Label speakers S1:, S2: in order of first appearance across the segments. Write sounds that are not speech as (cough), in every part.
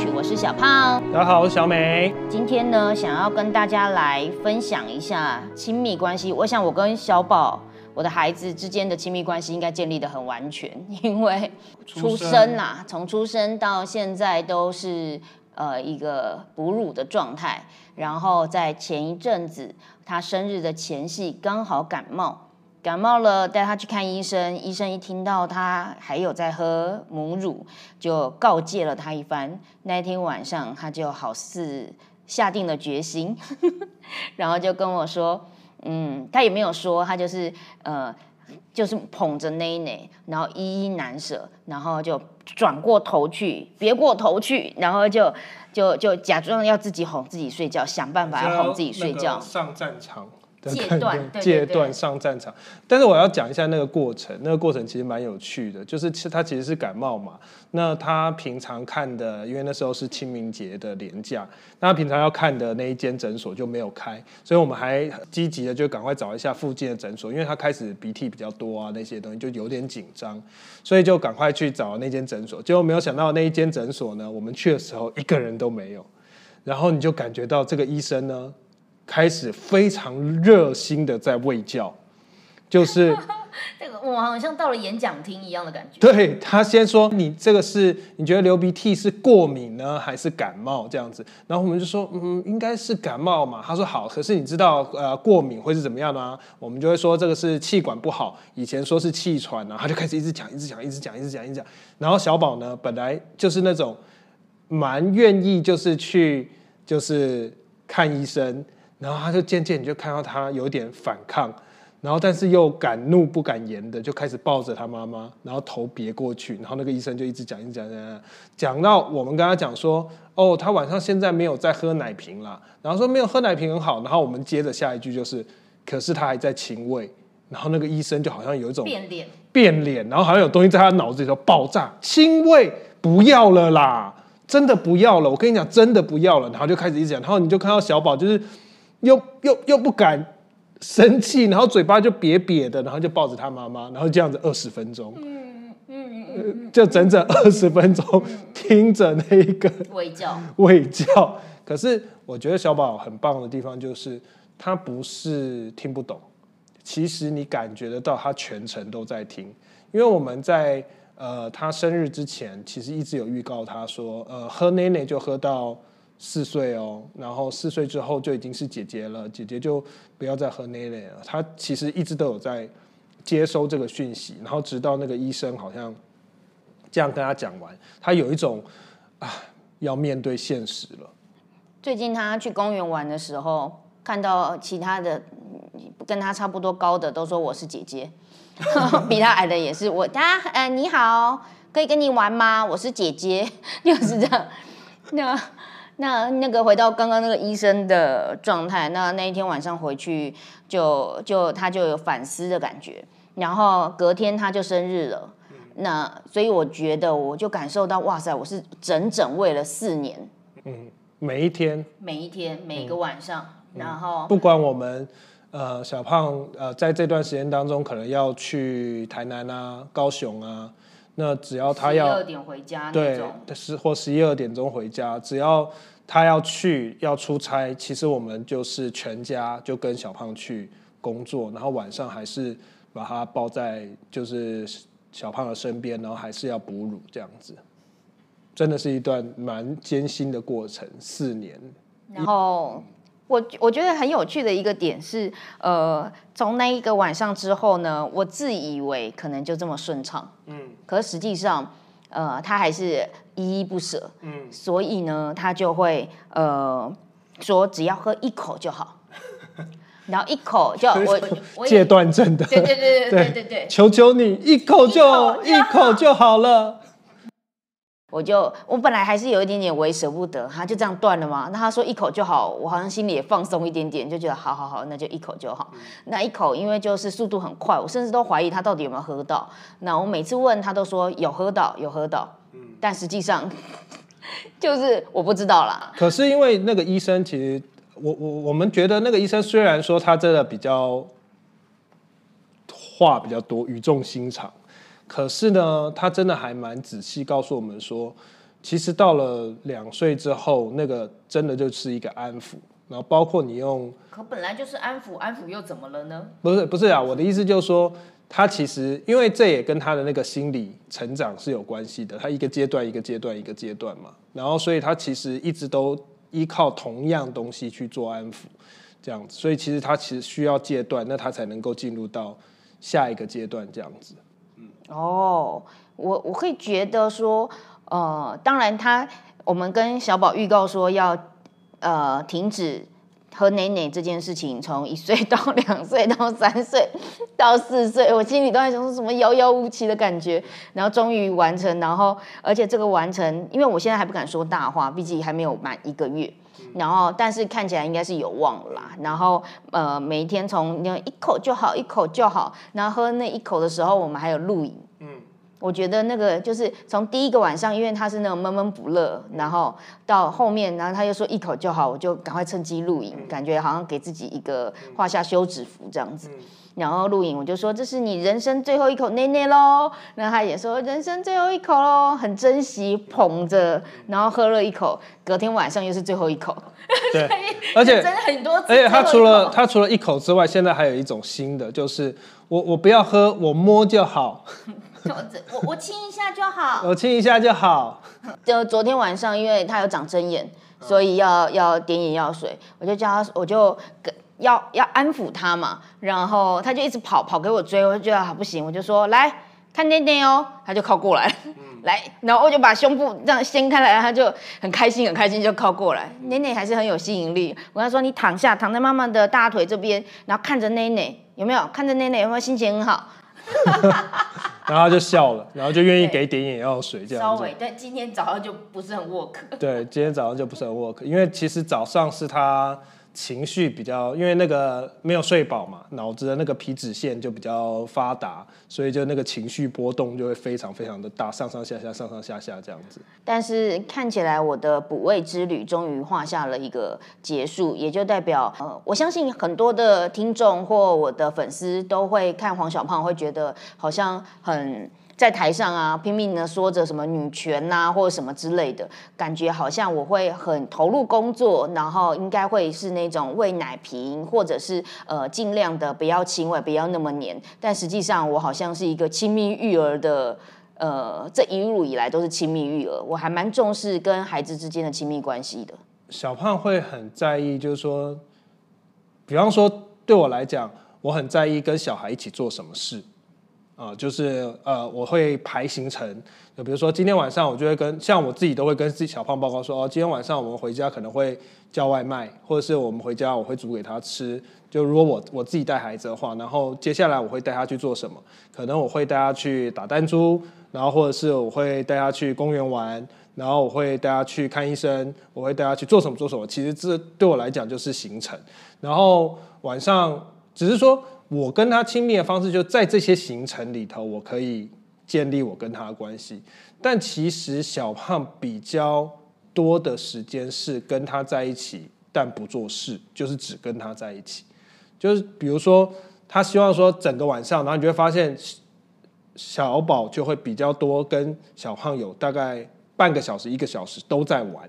S1: 曲，我是小胖。
S2: 大家好，我是小美。
S1: 今天呢，想要跟大家来分享一下亲密关系。我想我跟小宝，我的孩子之间的亲密关系应该建立的很完全，(laughs) 因为出生啦，从出生到现在都是呃一个哺乳的状态。然后在前一阵子，他生日的前夕刚好感冒，感冒了带他去看医生，医生一听到他还有在喝母乳，就告诫了他一番。那一天晚上，他就好似下定了决心，(laughs) 然后就跟我说，嗯，他也没有说，他就是呃，就是捧着内内，然后依依难舍，然后就转过头去，别过头去，然后就就就假装要自己哄自己睡觉，想办法要哄自己睡觉。
S2: 上战场
S1: 戒
S2: 感觉
S1: 断对对对
S2: 戒断上战场。但是我要讲一下那个过程，那个过程其实蛮有趣的，就是其实他其实是感冒嘛。那他平常看的，因为那时候是清明节的连假，那他平常要看的那一间诊所就没有开，所以我们还积极的就赶快找一下附近的诊所，因为他开始鼻涕比较多啊，那些东西就有点紧张，所以就赶快去找那间诊所。结果没有想到那一间诊所呢，我们去的时候一个人都没有，然后你就感觉到这个医生呢，开始非常热心的在喂教，就是 (laughs)
S1: 这个我好像到了演讲厅一样的感觉。
S2: 对他先说你这个是你觉得流鼻涕是过敏呢还是感冒？这样子，然后我们就说嗯应该是感冒嘛，他说好，可是你知道呃过敏会是怎么样吗？我们就会说这个是气管不好，以前说是气喘啊，他就开始一直讲一直讲一直讲一直讲一直讲，然后小宝呢本来就是那种蛮愿意就是去就是看医生，然后他就渐渐你就看到他有点反抗。然后但是又敢怒不敢言的，就开始抱着他妈妈，然后头别过去，然后那个医生就一直讲，一直讲，讲讲，讲到我们跟他讲说，哦，他晚上现在没有在喝奶瓶了，然后说没有喝奶瓶很好，然后我们接着下一句就是，可是他还在亲喂，然后那个医生就好像有一种
S1: 变脸，
S2: 变脸，然后好像有东西在他脑子里头爆炸，亲喂不要了啦，真的不要了，我跟你讲，真的不要了，然后就开始一直讲，然后你就看到小宝就是又又又不敢。生气，然后嘴巴就瘪瘪的，然后就抱着他妈妈，然后这样子二十分钟，嗯嗯嗯，就整整二十分钟听着那一个 (laughs)
S1: 喂教，(laughs)
S2: 喂教。可是我觉得小宝很棒的地方就是他不是听不懂，其实你感觉得到他全程都在听，因为我们在呃他生日之前，其实一直有预告他说，呃喝奶奶就喝到。四岁哦，然后四岁之后就已经是姐姐了，姐姐就不要再喝奶奶了。她其实一直都有在接收这个讯息，然后直到那个医生好像这样跟她讲完，她有一种啊要面对现实了。
S1: 最近她去公园玩的时候，看到其他的跟她差不多高的都说我是姐姐，(laughs) 比她矮的也是我。大家呃你好，可以跟你玩吗？我是姐姐，就是这样。那。那那个回到刚刚那个医生的状态，那那一天晚上回去就就他就有反思的感觉，然后隔天他就生日了，那所以我觉得我就感受到哇塞，我是整整喂了四年，
S2: 嗯，每一天，
S1: 每一天每个晚上，然后
S2: 不管我们呃小胖呃在这段时间当中可能要去台南啊、高雄啊。那只要他要
S1: 十二点回家，
S2: 对，十或十一二点钟回家，只要他要去要出差，其实我们就是全家就跟小胖去工作，然后晚上还是把他抱在就是小胖的身边，然后还是要哺乳这样子，真的是一段蛮艰辛的过程，四年。
S1: 然后我我觉得很有趣的一个点是，呃，从那一个晚上之后呢，我自以为可能就这么顺畅，嗯，可是实际上，呃，他还是依依不舍，嗯，所以呢，他就会呃说只要喝一口就好，(laughs) 然后一口就 (laughs) 我我
S2: 戒断症的，
S1: 对对对对对对对，(laughs)
S2: 求求你一口就一口就好了。
S1: 我就我本来还是有一点点为舍不得，他就这样断了嘛。那他说一口就好，我好像心里也放松一点点，就觉得好好好，那就一口就好。那一口因为就是速度很快，我甚至都怀疑他到底有没有喝到。那我每次问他都说有喝到，有喝到，但实际上 (laughs) 就是我不知道啦。
S2: 可是因为那个医生，其实我我我们觉得那个医生虽然说他真的比较话比较多，语重心长。可是呢，他真的还蛮仔细告诉我们说，其实到了两岁之后，那个真的就是一个安抚，然后包括你用，
S1: 可本来就是安抚，安抚又怎么了呢？
S2: 不是不是啊，我的意思就是说，他其实因为这也跟他的那个心理成长是有关系的，他一个阶段一个阶段一个阶段嘛，然后所以他其实一直都依靠同样东西去做安抚，这样子，所以其实他其实需要阶段，那他才能够进入到下一个阶段这样子。
S1: 哦，我我会觉得说，呃，当然他，我们跟小宝预告说要，呃，停止喝奶奶这件事情，从一岁到两岁到三岁到四岁，我心里都在想说什么遥遥无期的感觉，然后终于完成，然后而且这个完成，因为我现在还不敢说大话，毕竟还没有满一个月，然后但是看起来应该是有望啦，然后呃，每一天从一口就好，一口就好，然后喝那一口的时候，我们还有露营。我觉得那个就是从第一个晚上，因为他是那种闷闷不乐，然后到后面，然后他又说一口就好，我就赶快趁机录影，感觉好像给自己一个画下休止符这样子。然后录影，我就说这是你人生最后一口奶奶喽。那他也说人生最后一口喽，很珍惜捧着，然后喝了一口，隔天晚上又是最后一口。
S2: 对，(laughs) 而且
S1: 真的很多。
S2: 而且他除了他除了一口之外，现在还有一种新的，就是我我不要喝，我摸就好。(laughs)
S1: 我我亲一下就好，(laughs)
S2: 我亲一下就好。
S1: 就昨天晚上，因为他有长针眼，所以要要点眼药水，我就叫他，我就要要安抚他嘛。然后他就一直跑跑给我追，我就觉得好不行，我就说来看奶奶哦，他就靠过来，(laughs) 来，然后我就把胸部这样掀开来，他就很开心很开心就靠过来。奶奶还是很有吸引力，我跟他说你躺下，躺在妈妈的大腿这边，然后看着奶奶有没有？看着奶奶有没有心情很好？(laughs)
S2: 然后他就笑了，然后就愿意给点眼药水这样
S1: 稍微，但今天早上就不是很 work。
S2: 对，今天早上就不是很 work，因为其实早上是他。情绪比较，因为那个没有睡饱嘛，脑子的那个皮脂腺就比较发达，所以就那个情绪波动就会非常非常的大，上上下下，上上下下这样子。
S1: 但是看起来我的补位之旅终于画下了一个结束，也就代表，呃，我相信很多的听众或我的粉丝都会看黄小胖，会觉得好像很。在台上啊，拼命的说着什么女权呐，或者什么之类的，感觉好像我会很投入工作，然后应该会是那种喂奶瓶，或者是呃尽量的不要亲喂，不要那么黏。但实际上，我好像是一个亲密育儿的，呃，这一路以来都是亲密育儿，我还蛮重视跟孩子之间的亲密关系的。
S2: 小胖会很在意，就是说，比方说对我来讲，我很在意跟小孩一起做什么事。啊，就是呃，我会排行程，就比如说今天晚上我就会跟像我自己都会跟自己小胖报告说，哦，今天晚上我们回家可能会叫外卖，或者是我们回家我会煮给他吃。就如果我我自己带孩子的话，然后接下来我会带他去做什么？可能我会带他去打弹珠，然后或者是我会带他去公园玩，然后我会带他去看医生，我会带他去做什么做什么。其实这对我来讲就是行程。然后晚上只是说。我跟他亲密的方式就在这些行程里头，我可以建立我跟他的关系。但其实小胖比较多的时间是跟他在一起，但不做事，就是只跟他在一起。就是比如说，他希望说整个晚上，然后你就会发现小宝就会比较多跟小胖有大概半个小时、一个小时都在玩。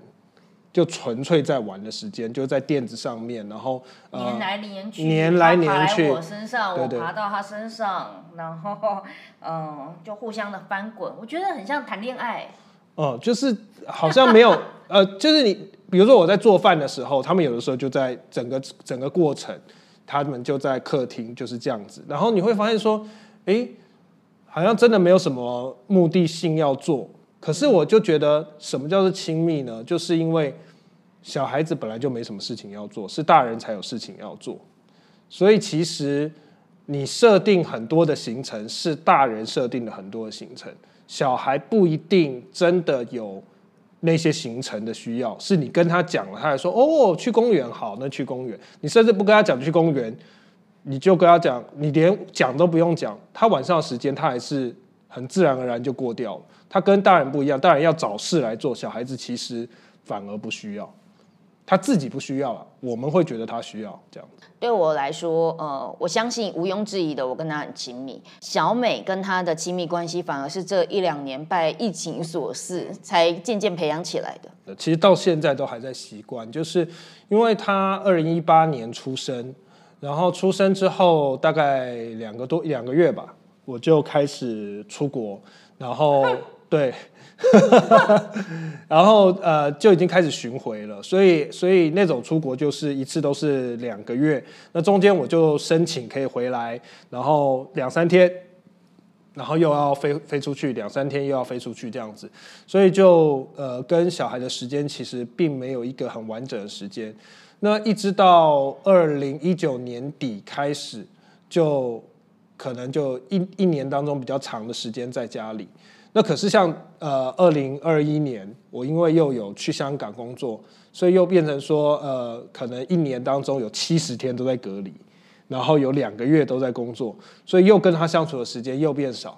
S2: 就纯粹在玩的时间，就在垫子上面，然后
S1: 黏来黏去，
S2: 黏来黏去，
S1: 我身上，我爬到他身上，然后嗯，(laughs) 就互相的翻滚，我觉得很像谈恋爱。
S2: 哦，就是好像没有，(laughs) 呃，就是你，比如说我在做饭的时候，他们有的时候就在整个整个过程，他们就在客厅就是这样子，然后你会发现说，哎，好像真的没有什么目的性要做。可是我就觉得，什么叫做亲密呢？就是因为小孩子本来就没什么事情要做，是大人才有事情要做。所以其实你设定很多的行程，是大人设定的很多的行程，小孩不一定真的有那些行程的需要。是你跟他讲了，他还说哦，去公园好，那去公园。你甚至不跟他讲去公园，你就跟他讲，你连讲都不用讲，他晚上的时间他还是很自然而然就过掉了。他跟大人不一样，大人要找事来做，小孩子其实反而不需要，他自己不需要了，我们会觉得他需要这样子。
S1: 对我来说，呃，我相信毋庸置疑的，我跟他很亲密。小美跟他的亲密关系，反而是这一两年拜疫情所赐，才渐渐培养起来的。
S2: 其实到现在都还在习惯，就是因为他二零一八年出生，然后出生之后大概两个多两个月吧，我就开始出国，然后。对，(laughs) 然后呃就已经开始巡回了，所以所以那种出国就是一次都是两个月，那中间我就申请可以回来，然后两三天，然后又要飞飞出去两三天又要飞出去这样子，所以就呃跟小孩的时间其实并没有一个很完整的时间，那一直到二零一九年底开始，就可能就一一年当中比较长的时间在家里。那可是像呃，二零二一年，我因为又有去香港工作，所以又变成说，呃，可能一年当中有七十天都在隔离，然后有两个月都在工作，所以又跟他相处的时间又变少，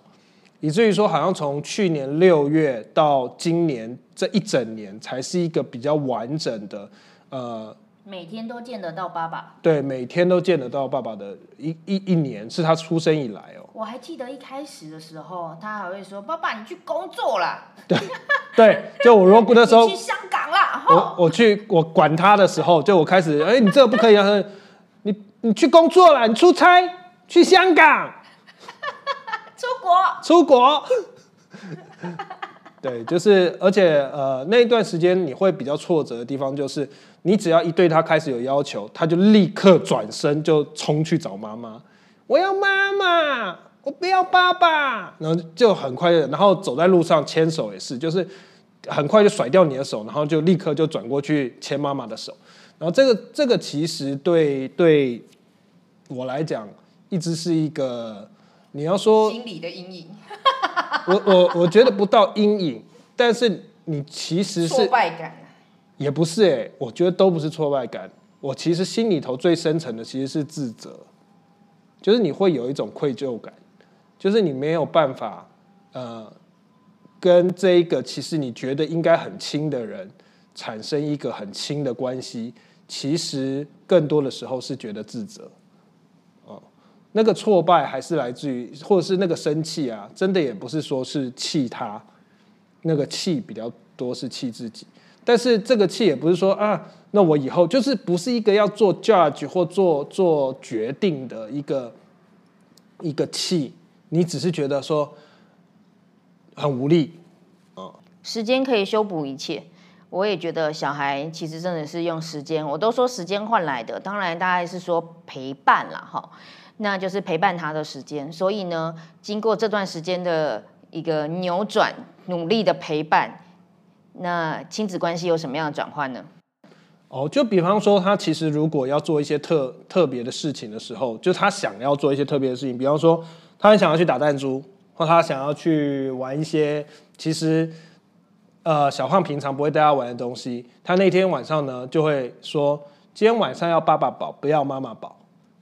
S2: 以至于说，好像从去年六月到今年这一整年，才是一个比较完整的，呃。
S1: 每天都见得到爸爸，
S2: 对，每天都见得到爸爸的一一一年是他出生以来哦。
S1: 我还记得一开始的时候，他还会说：“爸爸，你去工作了。(laughs) ”
S2: 对对，就我如果那时候 (laughs)
S1: 去香港了，
S2: 我我去我管他的时候，就我开始哎，你这个不可以啊！(laughs) 你你去工作了，你出差去香港，
S1: 出国
S2: 出国。对，就是而且呃那一段时间你会比较挫折的地方就是。你只要一对他开始有要求，他就立刻转身就冲去找妈妈。我要妈妈，我不要爸爸。然后就很快，然后走在路上牵手也是，就是很快就甩掉你的手，然后就立刻就转过去牵妈妈的手。然后这个这个其实对对我来讲，一直是一个你要说
S1: 心理的阴影。
S2: 我我我觉得不到阴影，但是你其实是
S1: 挫败感。
S2: 也不是哎，我觉得都不是挫败感。我其实心里头最深层的其实是自责，就是你会有一种愧疚感，就是你没有办法呃跟这一个其实你觉得应该很亲的人产生一个很亲的关系，其实更多的时候是觉得自责。哦，那个挫败还是来自于，或者是那个生气啊，真的也不是说是气他，那个气比较多是气自己。但是这个气也不是说啊，那我以后就是不是一个要做 judge 或做做决定的一个一个气，你只是觉得说很无力
S1: 啊。时间可以修补一切，我也觉得小孩其实真的是用时间，我都说时间换来的，当然大概是说陪伴了哈，那就是陪伴他的时间。所以呢，经过这段时间的一个扭转，努力的陪伴。那亲子关系有什么样的转换呢？
S2: 哦，就比方说，他其实如果要做一些特特别的事情的时候，就他想要做一些特别的事情，比方说，他很想要去打弹珠，或他想要去玩一些其实呃小胖平常不会带他玩的东西，他那天晚上呢就会说，今天晚上要爸爸保，不要妈妈保，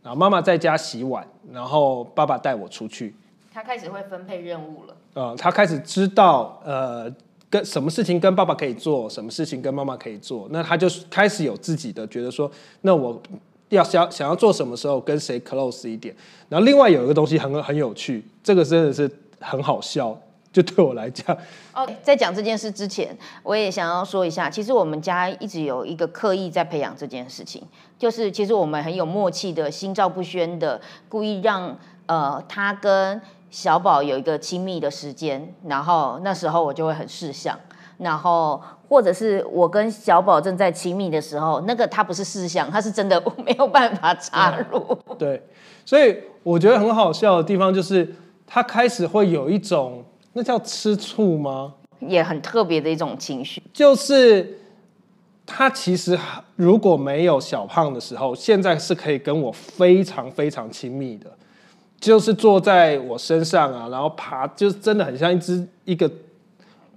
S2: 然后妈妈在家洗碗，然后爸爸带我出去。
S1: 他开始会分配任务了。
S2: 呃，他开始知道呃。跟什么事情跟爸爸可以做，什么事情跟妈妈可以做，那他就开始有自己的觉得说，那我要想想要做什么时候跟谁 close 一点。然后另外有一个东西很很有趣，这个真的是很好笑，就对我来讲。
S1: 哦，在讲这件事之前，我也想要说一下，其实我们家一直有一个刻意在培养这件事情，就是其实我们很有默契的，心照不宣的，故意让呃他跟。小宝有一个亲密的时间，然后那时候我就会很事项，然后或者是我跟小宝正在亲密的时候，那个他不是事项，他是真的没有办法插入。(laughs)
S2: 对，所以我觉得很好笑的地方就是他开始会有一种那叫吃醋吗？
S1: 也很特别的一种情绪。
S2: 就是他其实如果没有小胖的时候，现在是可以跟我非常非常亲密的，就是坐在我身上啊，然后爬，就是真的很像一只一个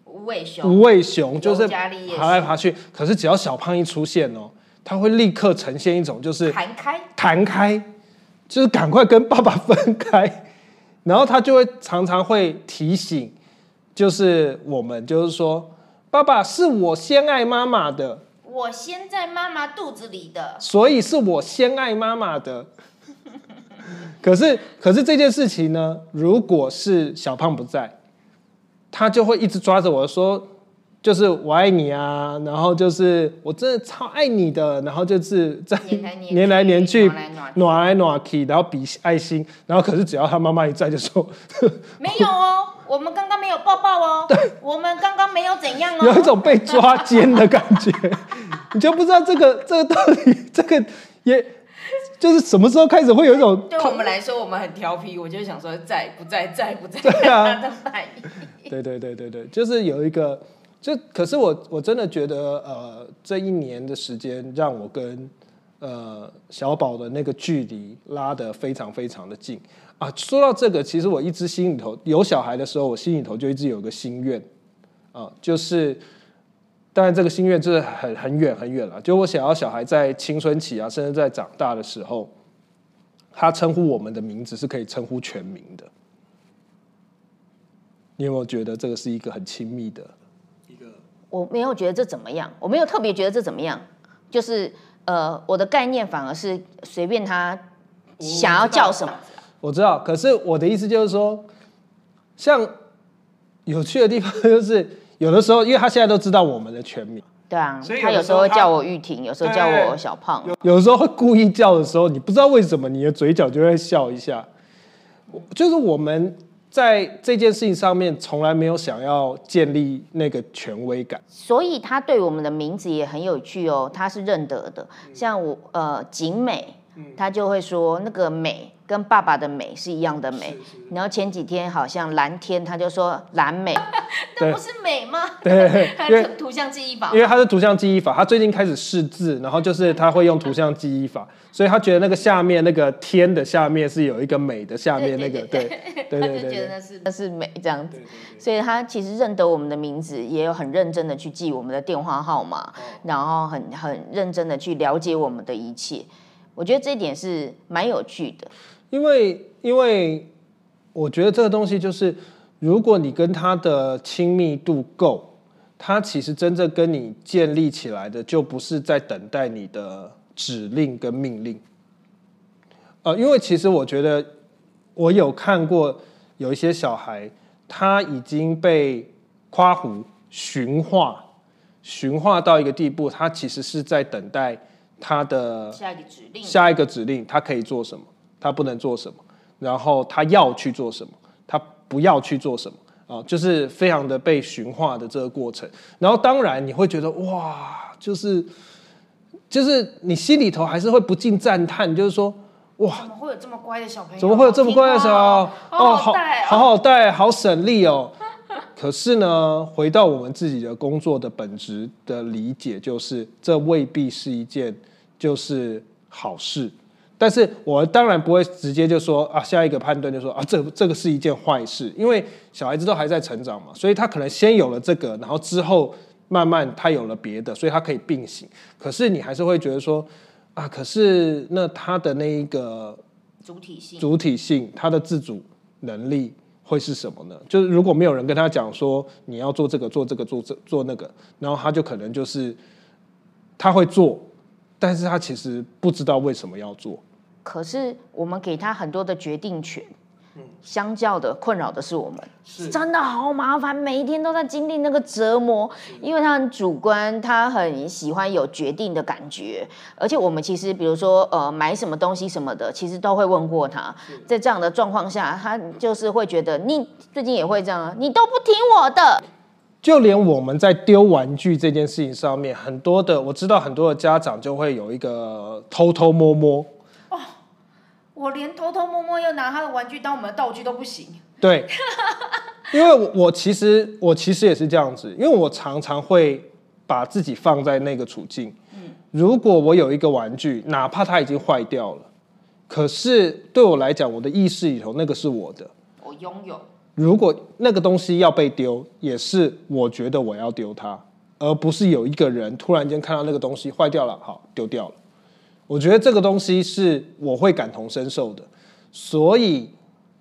S1: 无尾熊，
S2: 无尾熊，就是爬来爬去。可是只要小胖一出现哦，他会立刻呈现一种就是
S1: 弹开，
S2: 弹开，就是赶快跟爸爸分开，(laughs) 然后他就会常常会提醒，就是我们就是说，爸爸是我先爱妈妈的，
S1: 我先在妈妈肚子里的，
S2: 所以是我先爱妈妈的。(laughs) 可是，可是这件事情呢，如果是小胖不在，他就会一直抓着我说，就是我爱你啊，然后就是我真的超爱你的，然后就是在
S1: 黏来黏去暖来暖去，
S2: 然后比爱心，然后可是只要他妈妈一在，就说 (laughs)
S1: 没有哦，我们刚刚没有抱抱哦，(laughs) 我们刚刚没有怎样哦，
S2: 有一种被抓奸的感觉，你就不知道这个这个到底这个也就是什么时候开始会有一种
S1: 对我们来说，我们很调皮，我就想说在不在，在不在，(laughs)
S2: 对啊
S1: 他的反应。
S2: 对对对对对，就是有一个，就可是我我真的觉得，呃，这一年的时间让我跟呃小宝的那个距离拉得非常非常的近啊。说到这个，其实我一直心里头有小孩的时候，我心里头就一直有个心愿啊，就是当然这个心愿就是很很远很远了，就我想要小孩在青春期啊，甚至在长大的时候，他称呼我们的名字是可以称呼全名的。你有没有觉得这个是一个很亲密的一个？
S1: 我没有觉得这怎么样，我没有特别觉得这怎么样，就是呃，我的概念反而是随便他想要叫什么，
S2: 我知道，可是我的意思就是说，像有趣的地方就是，有的时候，因为他现在都知道我们的全名，
S1: 对啊
S2: 所以，有
S1: 他有时候会叫我玉婷，有时候叫我小胖，
S2: 有的时候会故意叫的时候，你不知道为什么你的嘴角就会笑一下。我就是我们在这件事情上面从来没有想要建立那个权威感。
S1: 所以他对我们的名字也很有趣哦，他是认得的。像我呃景美，他就会说那个美跟爸爸的美是一样的美。然后前几天好像蓝天，他就说蓝美，(laughs) 那不是美吗？
S2: 对，(laughs)
S1: 他
S2: 因为
S1: 图图像记忆法
S2: 因为他是图像记忆法，他最近开始试字，然后就是他会用图像记忆法，所以他觉得那个下面那个天的下面是有一个美的下面那个，对对
S1: 他
S2: 对对。对
S1: 就觉得那是那是美这样子，所以他其实认得我们的名字，也有很认真的去记我们的电话号码，然后很很认真的去了解我们的一切。我觉得这一点是蛮有趣的。
S2: 因为因为我觉得这个东西就是，如果你跟他的亲密度够，他其实真正跟你建立起来的，就不是在等待你的指令跟命令。呃，因为其实我觉得我有看过有一些小孩，他已经被夸胡驯化，驯化到一个地步，他其实是在等待他的
S1: 下一个指令，
S2: 下一个指令，他可以做什么，他不能做什么，然后他要去做什么，他不要去做什么啊，就是非常的被驯化的这个过程。然后当然你会觉得哇，就是就是你心里头还是会不禁赞叹，就是说哇，
S1: 怎么会有这么乖的小朋友？
S2: 怎么会有这么乖的小孩？
S1: 好
S2: 哦，好
S1: 好
S2: 好带，好省力哦。可是呢，回到我们自己的工作的本质的理解，就是这未必是一件就是好事。但是我当然不会直接就说啊，下一个判断就说啊，这这个是一件坏事，因为小孩子都还在成长嘛，所以他可能先有了这个，然后之后慢慢他有了别的，所以他可以并行。可是你还是会觉得说啊，可是那他的那一个
S1: 主体性。
S2: 主体性，他的自主能力会是什么呢？就是如果没有人跟他讲说你要做这个、做这个、做这做那个，然后他就可能就是他会做，但是他其实不知道为什么要做。
S1: 可是我们给他很多的决定权，相较的困扰的是我们，是。真的好麻烦，每一天都在经历那个折磨，因为他很主观，他很喜欢有决定的感觉，而且我们其实比如说呃买什么东西什么的，其实都会问过他，在这样的状况下，他就是会觉得你最近也会这样啊，你都不听我的，
S2: 就连我们在丢玩具这件事情上面，很多的我知道很多的家长就会有一个偷偷摸摸，哦
S1: 我连偷偷摸摸要拿他的玩具当我们的道具都不行。
S2: 对，(laughs) 因为我我其实我其实也是这样子，因为我常常会把自己放在那个处境。嗯如果我有一个玩具，哪怕它已经坏掉了，可是对我来讲，我的意识里头那个是我的。
S1: 我拥有。
S2: 如果那个东西要被丢，也是我觉得我要丢它，而不是有一个人突然间看到那个东西坏掉了，好丢掉了。我觉得这个东西是我会感同身受的，所以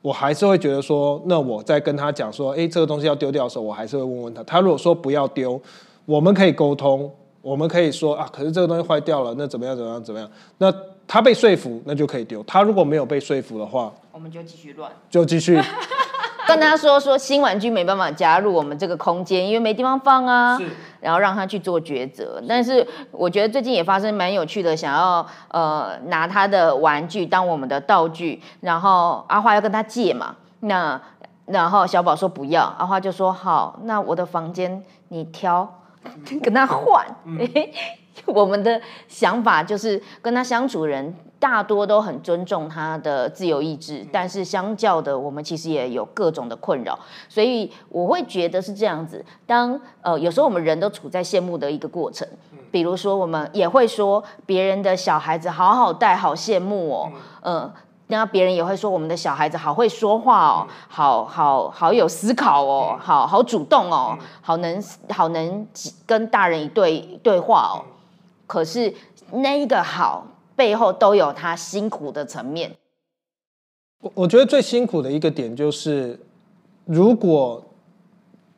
S2: 我还是会觉得说，那我在跟他讲说，诶，这个东西要丢掉的时候，我还是会问问他。他如果说不要丢，我们可以沟通，我们可以说啊，可是这个东西坏掉了，那怎么样？怎么样？怎么样？那他被说服，那就可以丢。他如果没有被说服的话，
S1: 我们就继续乱，
S2: 就继续。(laughs)
S1: 跟他说说新玩具没办法加入我们这个空间，因为没地方放啊。然后让他去做抉择。但是我觉得最近也发生蛮有趣的，想要呃拿他的玩具当我们的道具，然后阿花要跟他借嘛。那然后小宝说不要，阿花就说好，那我的房间你挑，(laughs) 跟他换。(laughs) 我们的想法就是跟他相处人。大多都很尊重他的自由意志，但是相较的，我们其实也有各种的困扰，所以我会觉得是这样子。当呃有时候我们人都处在羡慕的一个过程，比如说我们也会说别人的小孩子好好带，好羡慕哦，嗯，那别人也会说我们的小孩子好会说话哦，好好好有思考哦，好好主动哦，好能好能跟大人一对对话哦。可是那一个好。背后都有他辛苦的层面。
S2: 我我觉得最辛苦的一个点就是，如果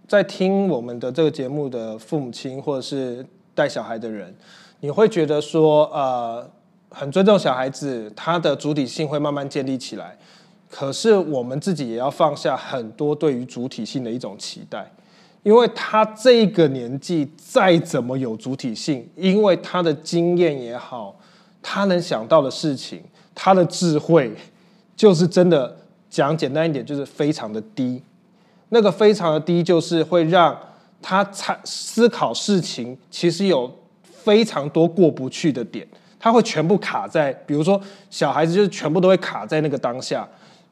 S2: 在听我们的这个节目的父母亲或者是带小孩的人，你会觉得说，呃，很尊重小孩子，他的主体性会慢慢建立起来。可是我们自己也要放下很多对于主体性的一种期待，因为他这个年纪再怎么有主体性，因为他的经验也好。他能想到的事情，他的智慧，就是真的讲简单一点，就是非常的低。那个非常的低，就是会让他参思考事情，其实有非常多过不去的点，他会全部卡在，比如说小孩子就是全部都会卡在那个当下。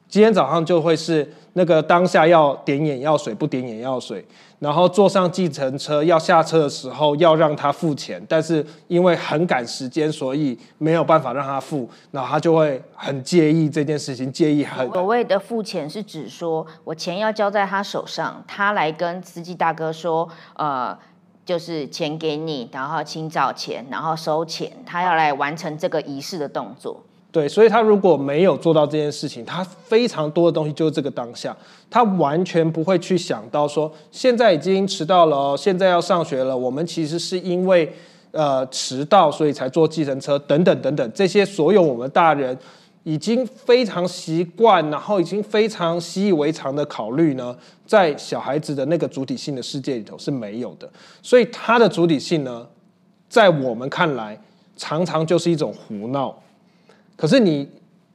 S2: 今天早上就会是那个当下要点眼药水，不点眼药水。然后坐上计程车要下车的时候要让他付钱，但是因为很赶时间，所以没有办法让他付，然后他就会很介意这件事情，介意很。
S1: 所谓的付钱是指说我钱要交在他手上，他来跟司机大哥说，呃，就是钱给你，然后清找钱，然后收钱，他要来完成这个仪式的动作。
S2: 对，所以他如果没有做到这件事情，他非常多的东西就是这个当下，他完全不会去想到说现在已经迟到了，现在要上学了，我们其实是因为呃迟到，所以才坐计程车等等等等，这些所有我们大人已经非常习惯，然后已经非常习以为常的考虑呢，在小孩子的那个主体性的世界里头是没有的，所以他的主体性呢，在我们看来常常就是一种胡闹。可是你，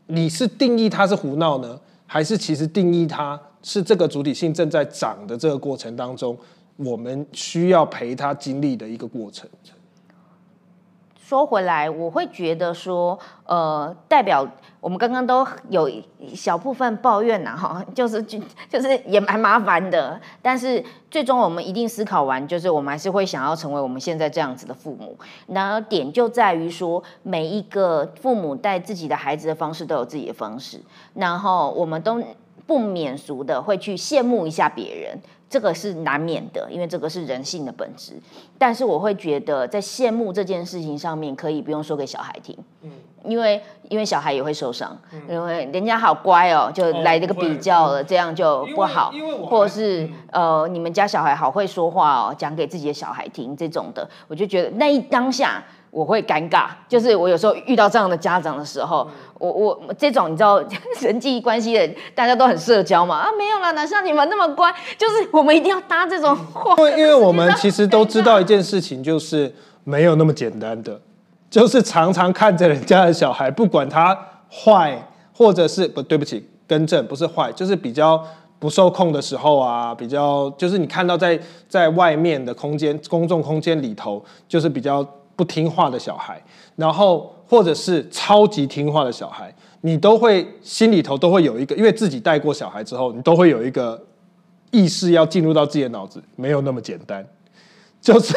S2: 你是定义它是胡闹呢，还是其实定义它是这个主体性正在长的这个过程当中，我们需要陪他经历的一个过程？
S1: 说回来，我会觉得说，呃，代表我们刚刚都有小部分抱怨呐，哈，就是就就是也蛮麻烦的。但是最终我们一定思考完，就是我们还是会想要成为我们现在这样子的父母。然后点就在于说，每一个父母带自己的孩子的方式都有自己的方式，然后我们都不免俗的会去羡慕一下别人。这个是难免的，因为这个是人性的本质。但是我会觉得，在羡慕这件事情上面，可以不用说给小孩听，嗯，因为因为小孩也会受伤，因为人家好乖哦，就来这个比较了，这样就不好，或者是呃，你们家小孩好会说话哦，讲给自己的小孩听这种的，我就觉得那一当下。我会尴尬，就是我有时候遇到这样的家长的时候，我我这种你知道 (laughs) 人际关系的，大家都很社交嘛啊，没有啦，哪像你们那么乖，就是我们一定要搭这种话。
S2: 因为因为我们其实都知道一件事情，就是没有那么简单的，就是常常看着人家的小孩，不管他坏，或者是不对不起，更正不是坏，就是比较不受控的时候啊，比较就是你看到在在外面的空间公众空间里头，就是比较。不听话的小孩，然后或者是超级听话的小孩，你都会心里头都会有一个，因为自己带过小孩之后，你都会有一个意识要进入到自己的脑子，没有那么简单。就是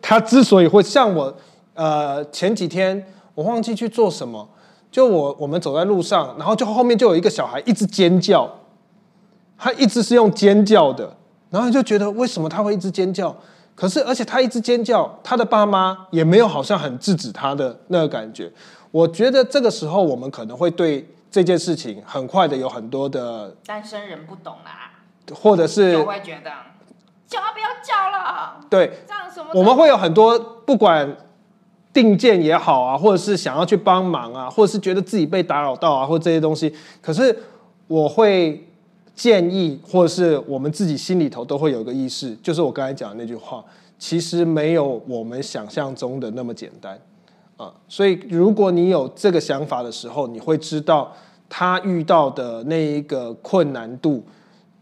S2: 他之所以会像我，呃，前几天我忘记去做什么，就我我们走在路上，然后就后面就有一个小孩一直尖叫，他一直是用尖叫的，然后就觉得为什么他会一直尖叫？可是而且他一直尖叫，他的爸妈也没有好像很制止他的那个感觉。我觉得这个时候我们可能会对这件事情很快的有很多的，
S1: 单身人不懂啦，
S2: 或者是
S1: 就会觉得叫他不要叫了，
S2: 对
S1: 这样什么？
S2: 我们会有很多不管定见也好啊，或者是想要去帮忙啊，或者是觉得自己被打扰到啊，或这些东西。可是我会建议，或者是我们自己心里头都会有个意识，就是我刚才讲的那句话，其实没有我们想象中的那么简单啊。所以如果你有这个想法的时候，你会知道他遇到的那一个困难度。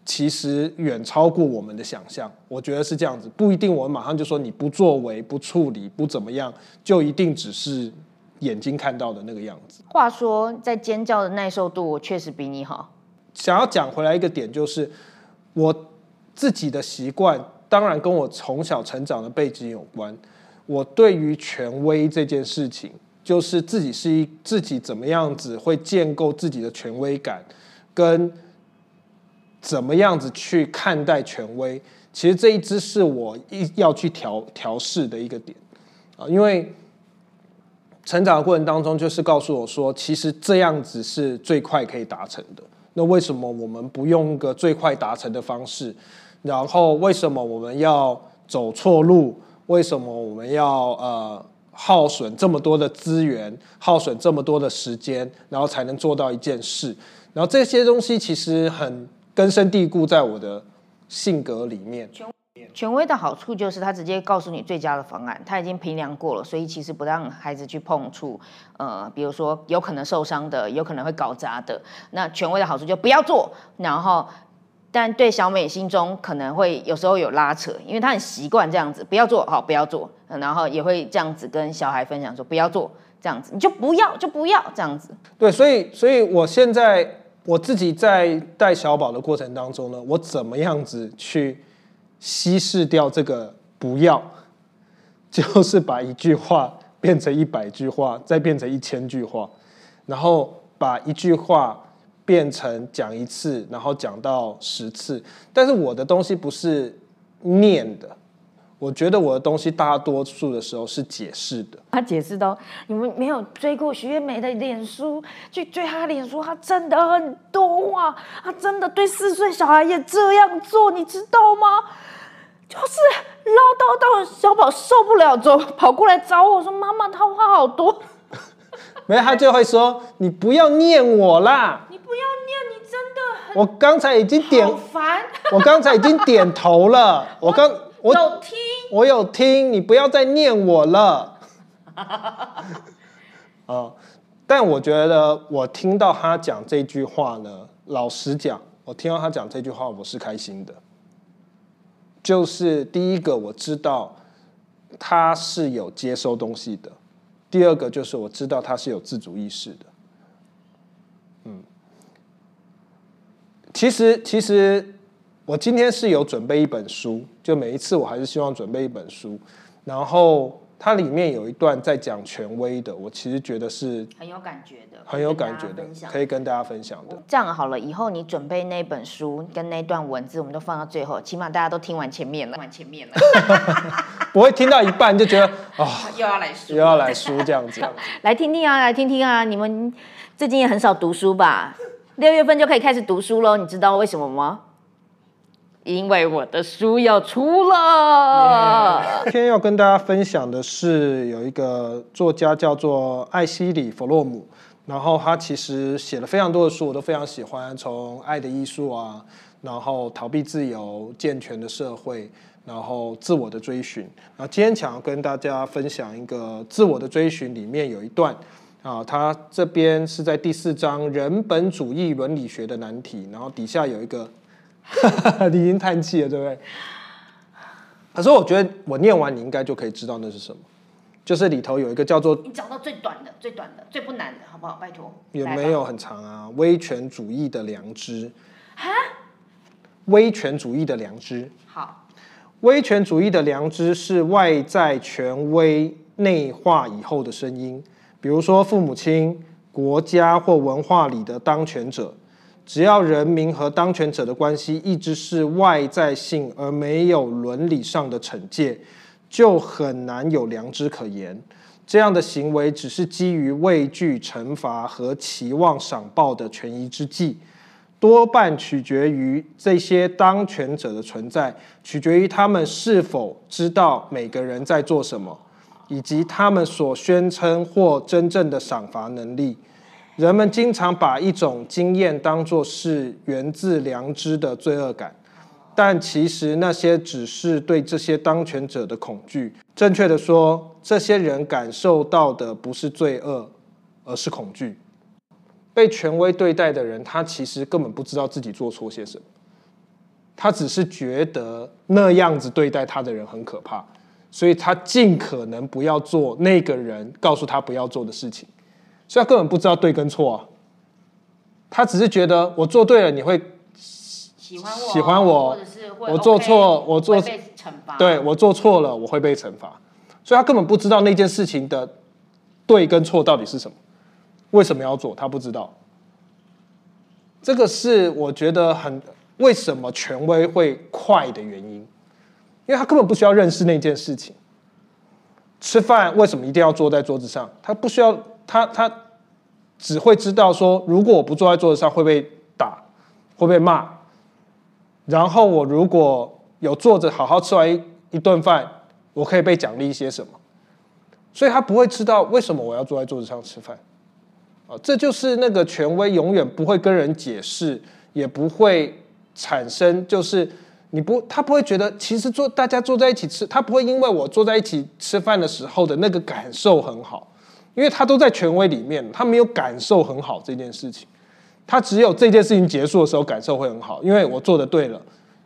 S2: 其实远超过我们的想象，我觉得是这样子，不一定我们马上就说你不作为、不处理、不怎么样，就一定只是眼睛看到的那个样子。
S1: 话说，在尖叫的耐受度，我确实比你好。
S2: 想要讲回来一个点，就是我自己的习惯，当然跟我从小成长的背景有关。我对于权威这件事情，就是自己是一自己怎么样子会建构自己的权威感，跟。怎么样子去看待权威？其实这一支是我一要去调调试的一个点啊，因为成长的过程当中，就是告诉我说，其实这样子是最快可以达成的。那为什么我们不用个最快达成的方式？然后为什么我们要走错路？为什么我们要呃耗损这么多的资源，耗损这么多的时间，然后才能做到一件事？然后这些东西其实很。根深蒂固在我的性格里面。
S1: 权威的好处就是他直接告诉你最佳的方案，他已经评量过了，所以其实不让孩子去碰触。呃，比如说有可能受伤的，有可能会搞砸的。那权威的好处就不要做。然后，但对小美心中可能会有时候有拉扯，因为她很习惯这样子，不要做好，不要做。然后也会这样子跟小孩分享说，不要做这样子，你就不要，就不要这样子。
S2: 对，所以，所以我现在。我自己在带小宝的过程当中呢，我怎么样子去稀释掉这个不要，(laughs) 就是把一句话变成一百句话，再变成一千句话，然后把一句话变成讲一次，然后讲到十次。但是我的东西不是念的。我觉得我的东西大多数的时候是解释的。
S1: 他解释到，你们没有追过徐月梅的脸书，去追她脸书，她真的很多啊，她真的对四岁小孩也这样做，你知道吗？就是唠叨到小宝受不了，走跑过来找我说：“妈妈，他话好多。(laughs) ”
S2: 没，他就会说：“你不要念我啦，
S1: 你不要念，你真的很……
S2: 我刚才已经点
S1: 烦，
S2: 我刚才已经点头了，我刚。”
S1: 我有听，
S2: 我有听，你不要再念我了。啊！(laughs) 但我觉得我听到他讲这句话呢，老实讲，我听到他讲这句话，我是开心的。就是第一个，我知道他是有接收东西的；第二个，就是我知道他是有自主意识的。嗯，其实，其实。我今天是有准备一本书，就每一次我还是希望准备一本书，然后它里面有一段在讲权威的，我其实觉得是
S1: 很有感觉的，
S2: 很有感觉的，可以跟大家分享的。
S1: 这样好了，以后你准备那本书跟那段文字，我们都放到最后，起码大家都听完前面了，完前面了，(laughs)
S2: 不会听到一半就觉得啊，
S1: 又要来书，
S2: 又要来书这样子。(laughs)
S1: 来听听啊，来听听啊，你们最近也很少读书吧？六月份就可以开始读书喽，你知道为什么吗？因为我的书要出了。
S2: 今天要跟大家分享的是，有一个作家叫做艾希里·弗洛姆，然后他其实写了非常多的书，我都非常喜欢，从《爱的艺术》啊，然后《逃避自由》、《健全的社会》，然后《自我的追寻》。然后今天想要跟大家分享一个《自我的追寻》里面有一段啊，他这边是在第四章“人本主义伦理学的难题”，然后底下有一个。(laughs) 你已经叹气了，对不对？可是我觉得我念完，你应该就可以知道那是什么。就是里头有一个叫做……
S1: 你讲到最短的、最短的、最不难的，好不好？拜托。
S2: 也没有很长啊。威权主义的良知。哈？威权主义的良知。
S1: 好，
S2: 威权主义的良知是外在权威内化以后的声音，比如说父母亲、国家或文化里的当权者。只要人民和当权者的关系一直是外在性而没有伦理上的惩戒，就很难有良知可言。这样的行为只是基于畏惧惩罚和期望赏报的权宜之计，多半取决于这些当权者的存在，取决于他们是否知道每个人在做什么，以及他们所宣称或真正的赏罚能力。人们经常把一种经验当作是源自良知的罪恶感，但其实那些只是对这些当权者的恐惧。正确的说，这些人感受到的不是罪恶，而是恐惧。被权威对待的人，他其实根本不知道自己做错些什么，他只是觉得那样子对待他的人很可怕，所以他尽可能不要做那个人告诉他不要做的事情。所以他根本不知道对跟错啊，他只是觉得我做对了，你会
S1: 喜欢我，
S2: 喜欢我
S1: 或者是会
S2: 我做错我做
S1: 被惩罚，
S2: 对我做错了，我会被惩罚，所以他根本不知道那件事情的对跟错到底是什么，为什么要做，他不知道。这个是我觉得很为什么权威会快的原因，因为他根本不需要认识那件事情。吃饭为什么一定要坐在桌子上？他不需要，他他只会知道说，如果我不坐在桌子上会被打，会被骂。然后我如果有坐着好好吃完一一顿饭，我可以被奖励一些什么。所以他不会知道为什么我要坐在桌子上吃饭。啊，这就是那个权威永远不会跟人解释，也不会产生，就是你不，他不会觉得其实坐大家坐在一起吃，他不会因为我坐在一起吃饭的时候的那个感受很好，因为他都在权威里面，他没有感受很好这件事情，他只有这件事情结束的时候感受会很好，因为我做的对了，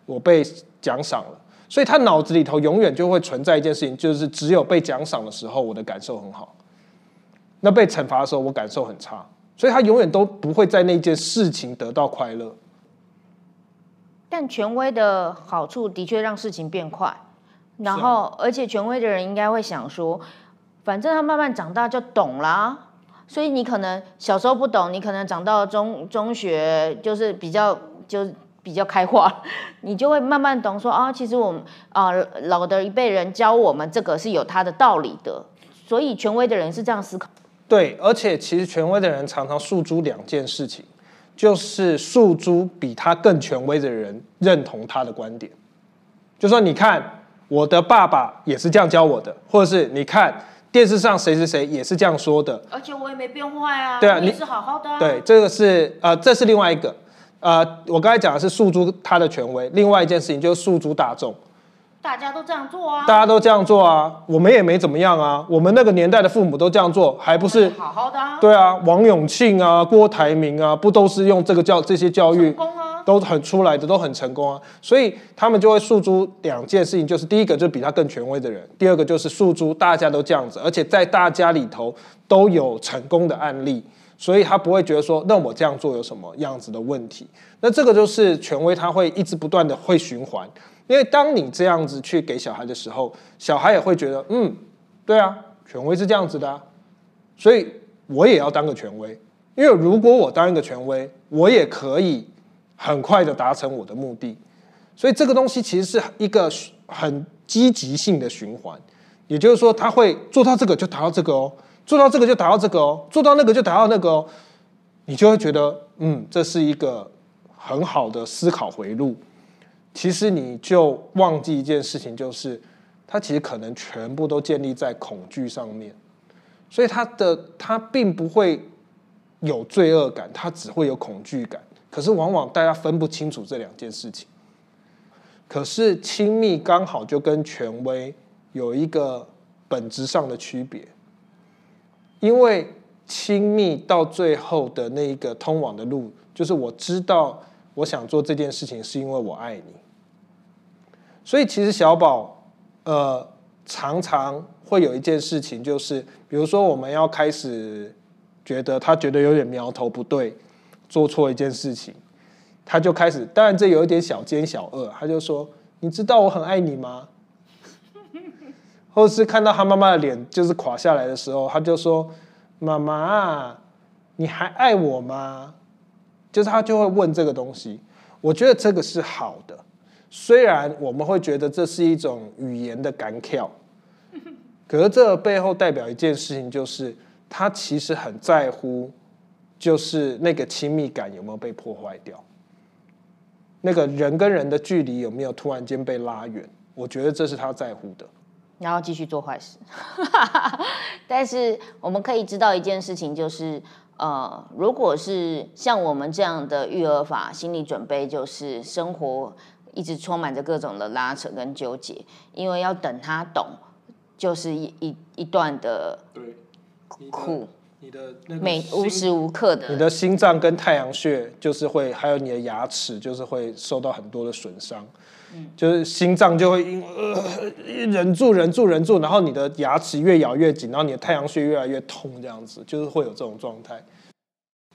S2: 我被奖赏了，所以他脑子里头永远就会存在一件事情，就是只有被奖赏的时候我的感受很好。那被惩罚的时候，我感受很差，所以他永远都不会在那件事情得到快乐。
S1: 但权威的好处的确让事情变快，然后而且权威的人应该会想说，反正他慢慢长大就懂啦。所以你可能小时候不懂，你可能长到中中学就是比较就是比较开化，(laughs) 你就会慢慢懂说啊，其实我们啊老的一辈人教我们这个是有他的道理的。所以权威的人是这样思考。
S2: 对，而且其实权威的人常常诉诸两件事情，就是诉诸比他更权威的人认同他的观点，就说你看我的爸爸也是这样教我的，或者是你看电视上谁谁谁也是这样说的，
S1: 而且我也没变坏啊，
S2: 对啊你
S1: 是好好的、啊。
S2: 对，这个是呃，这是另外一个，呃，我刚才讲的是诉诸他的权威，另外一件事情就是诉诸大众，
S1: 大家都这样做啊，
S2: 大家都这样做啊，我们也没怎么样啊，我们那个年代的父母都这样做，还不是
S1: 好好的啊，
S2: 对啊，王永庆啊，郭台铭啊，不都是用这个教这些教育
S1: 成功啊，
S2: 都很出来的，都很成功啊。所以他们就会诉诸两件事情，就是第一个就比他更权威的人，第二个就是诉诸大家都这样子，而且在大家里头都有成功的案例，所以他不会觉得说，那我这样做有什么样子的问题？那这个就是权威，他会一直不断的会循环，因为当你这样子去给小孩的时候，小孩也会觉得，嗯，对啊，权威是这样子的啊，所以我也要当个权威，因为如果我当一个权威，我也可以很快的达成我的目的。所以这个东西其实是一个很积极性的循环，也就是说，他会做到这个就达到这个哦，做到这个就达到这个哦，做到那个就达到那个哦，你就会觉得，嗯，这是一个很好的思考回路。其实你就忘记一件事情，就是它其实可能全部都建立在恐惧上面，所以它的它并不会有罪恶感，它只会有恐惧感。可是往往大家分不清楚这两件事情。可是亲密刚好就跟权威有一个本质上的区别，因为亲密到最后的那一个通往的路，就是我知道我想做这件事情是因为我爱你。所以其实小宝，呃，常常会有一件事情，就是比如说我们要开始觉得他觉得有点苗头不对，做错一件事情，他就开始，当然这有一点小奸小恶，他就说：“你知道我很爱你吗？” (laughs) 或是看到他妈妈的脸就是垮下来的时候，他就说：“妈妈，你还爱我吗？”就是他就会问这个东西。我觉得这个是好的，虽然我们会觉得这是一种语言的感慨，(laughs) 可是这背后代表一件事情，就是他其实很在乎，就是那个亲密感有没有被破坏掉。那个人跟人的距离有没有突然间被拉远？我觉得这是他在乎的。
S1: 然后继续做坏事，(laughs) 但是我们可以知道一件事情，就是呃，如果是像我们这样的育儿法，心理准备就是生活一直充满着各种的拉扯跟纠结，因为要等他懂，就是一一一段的苦。
S2: 你的
S1: 每无时无刻的，
S2: 你的心脏跟太阳穴就是会，还有你的牙齿就是会受到很多的损伤，嗯，就是心脏就会因呃忍住忍住忍住，然后你的牙齿越咬越紧，然后你的太阳穴越来越痛，这样子就是会有这种状态。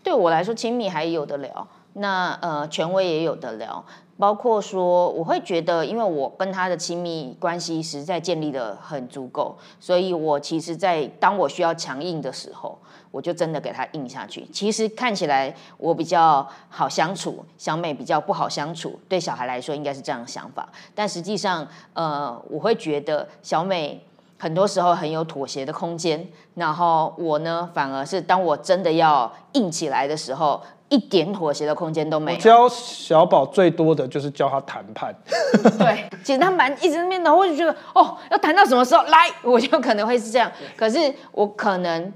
S1: 对我来说，亲密还有的聊，那呃权威也有的聊。包括说，我会觉得，因为我跟他的亲密关系实在建立的很足够，所以我其实，在当我需要强硬的时候，我就真的给他硬下去。其实看起来我比较好相处，小美比较不好相处，对小孩来说应该是这样的想法。但实际上，呃，我会觉得小美很多时候很有妥协的空间，然后我呢，反而是当我真的要硬起来的时候。一点妥协的空间都没有。
S2: 教小宝最多的就是教他谈判。(laughs) (laughs)
S1: 对，其实他蛮一直面的，我就觉得哦，要谈到什么时候来，我就可能会是这样。可是我可能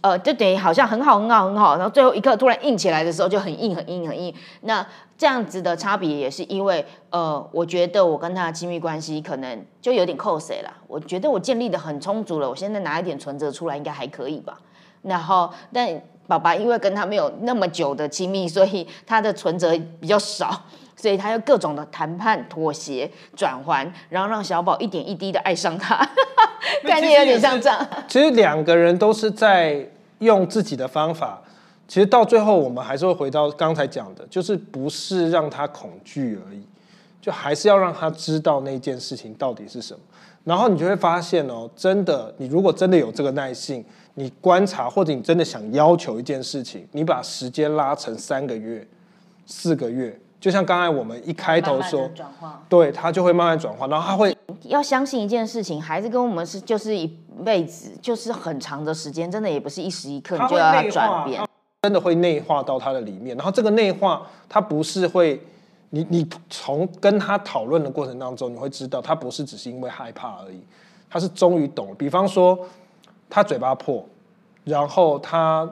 S1: 呃，就等于好像很好很好很好，然后最后一刻突然硬起来的时候就很硬很硬很硬。那这样子的差别也是因为呃，我觉得我跟他的亲密关系可能就有点扣谁了。我觉得我建立的很充足了，我现在拿一点存折出来应该还可以吧。然后但。爸爸因为跟他没有那么久的亲密，所以他的存折比较少，所以他要各种的谈判、妥协、转还，然后让小宝一点一滴的爱上他，(laughs) 概念有点像这样。
S2: 其实两个人都是在用自己的方法，其实到最后我们还是会回到刚才讲的，就是不是让他恐惧而已，就还是要让他知道那件事情到底是什么。然后你就会发现哦，真的，你如果真的有这个耐性。你观察，或者你真的想要求一件事情，你把时间拉成三个月、四个月，就像刚才我们一开头说，对，他就会慢慢转化，然后他会
S1: 要相信一件事情，孩子跟我们是就是一辈子，就是很长的时间，真的也不是一时一刻你就要他转变，
S2: 真的会内化到他的里面。然后这个内化，他不是会，你你从跟他讨论的过程当中，你会知道他不是只是因为害怕而已，他是终于懂了。比方说。他嘴巴破，然后他，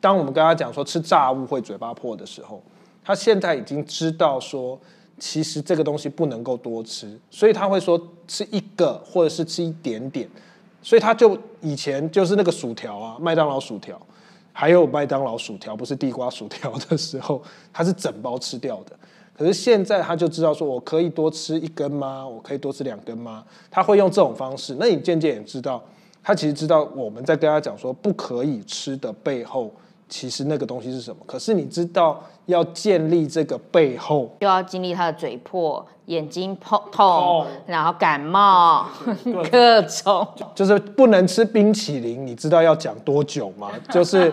S2: 当我们跟他讲说吃炸物会嘴巴破的时候，他现在已经知道说，其实这个东西不能够多吃，所以他会说吃一个或者是吃一点点，所以他就以前就是那个薯条啊，麦当劳薯条，还有麦当劳薯条不是地瓜薯条的时候，他是整包吃掉的，可是现在他就知道说我可以多吃一根吗？我可以多吃两根吗？他会用这种方式，那你渐渐也知道。他其实知道我们在跟他讲说不可以吃的背后，其实那个东西是什么。可是你知道要建立这个背后，
S1: 又要经历他的嘴破、眼睛痛痛，然后感冒，各种，
S2: 就是不能吃冰淇淋。你知道要讲多久吗？(laughs) 就是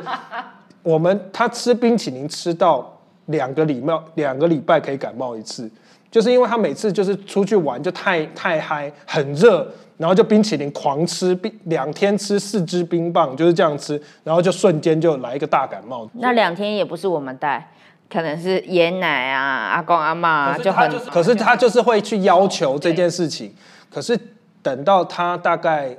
S2: 我们他吃冰淇淋吃到两个礼拜，两个礼拜可以感冒一次，就是因为他每次就是出去玩就太太嗨，很热。然后就冰淇淋狂吃，冰两天吃四支冰棒，就是这样吃，然后就瞬间就来一个大感冒。
S1: 那两天也不是我们带，可能是爷奶啊、阿公阿妈就很。
S2: 可是他就是会去要求这件事情，可是等到他大概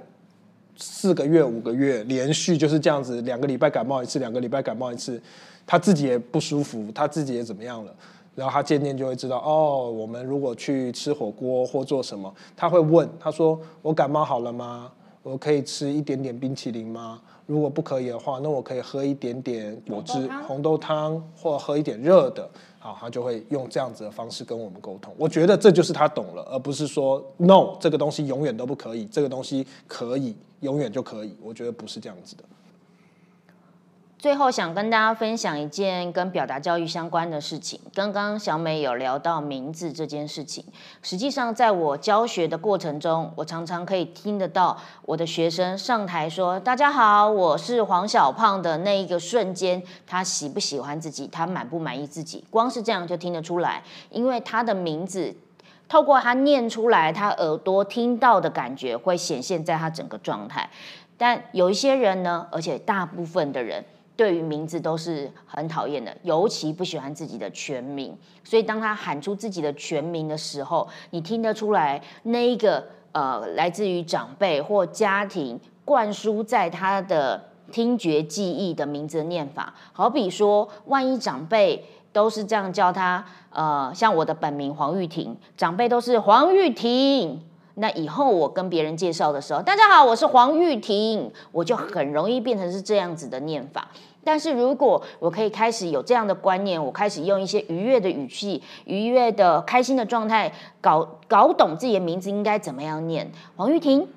S2: 四个月、五个月连续就是这样子，两个礼拜感冒一次，两个礼拜感冒一次，他自己也不舒服，他自己也怎么样了。然后他渐渐就会知道，哦，我们如果去吃火锅或做什么，他会问，他说：“我感冒好了吗？我可以吃一点点冰淇淋吗？如果不可以的话，那我可以喝一点点果汁、红豆汤，或喝一点热的。”好，他就会用这样子的方式跟我们沟通。我觉得这就是他懂了，而不是说 “no”，这个东西永远都不可以，这个东西可以，永远就可以。我觉得不是这样子的。
S1: 最后想跟大家分享一件跟表达教育相关的事情。刚刚小美有聊到名字这件事情，实际上在我教学的过程中，我常常可以听得到我的学生上台说：“大家好，我是黄小胖”的那一个瞬间，他喜不喜欢自己，他满不满意自己，光是这样就听得出来，因为他的名字透过他念出来，他耳朵听到的感觉会显现在他整个状态。但有一些人呢，而且大部分的人。对于名字都是很讨厌的，尤其不喜欢自己的全名。所以当他喊出自己的全名的时候，你听得出来那一个呃，来自于长辈或家庭灌输在他的听觉记忆的名字念法。好比说，万一长辈都是这样叫他，呃，像我的本名黄玉婷，长辈都是黄玉婷。那以后我跟别人介绍的时候，大家好，我是黄玉婷，我就很容易变成是这样子的念法。但是如果我可以开始有这样的观念，我开始用一些愉悦的语气、愉悦的开心的状态，搞搞懂自己的名字应该怎么样念，黄玉婷，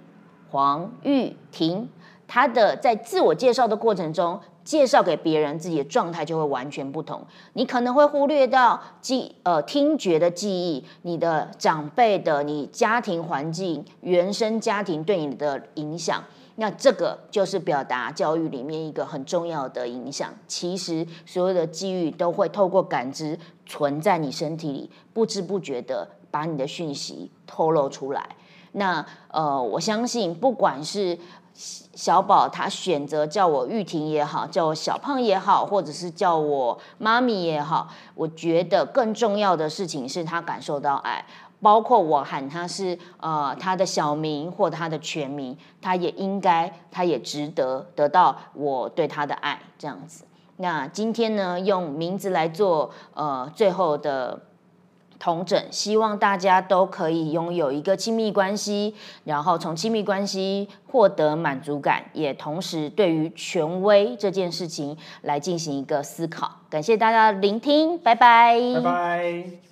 S1: 黄玉婷，他的在自我介绍的过程中。介绍给别人，自己的状态就会完全不同。你可能会忽略到记呃听觉的记忆，你的长辈的、你家庭环境、原生家庭对你的影响。那这个就是表达教育里面一个很重要的影响。其实所有的机遇都会透过感知存在你身体里，不知不觉的把你的讯息透露出来。那呃，我相信不管是。小宝他选择叫我玉婷也好，叫我小胖也好，或者是叫我妈咪也好，我觉得更重要的事情是他感受到爱，包括我喊他是呃他的小名或他的全名，他也应该，他也值得得到我对他的爱这样子。那今天呢，用名字来做呃最后的。同整，希望大家都可以拥有一个亲密关系，然后从亲密关系获得满足感，也同时对于权威这件事情来进行一个思考。感谢大家的聆听，拜拜，
S2: 拜拜。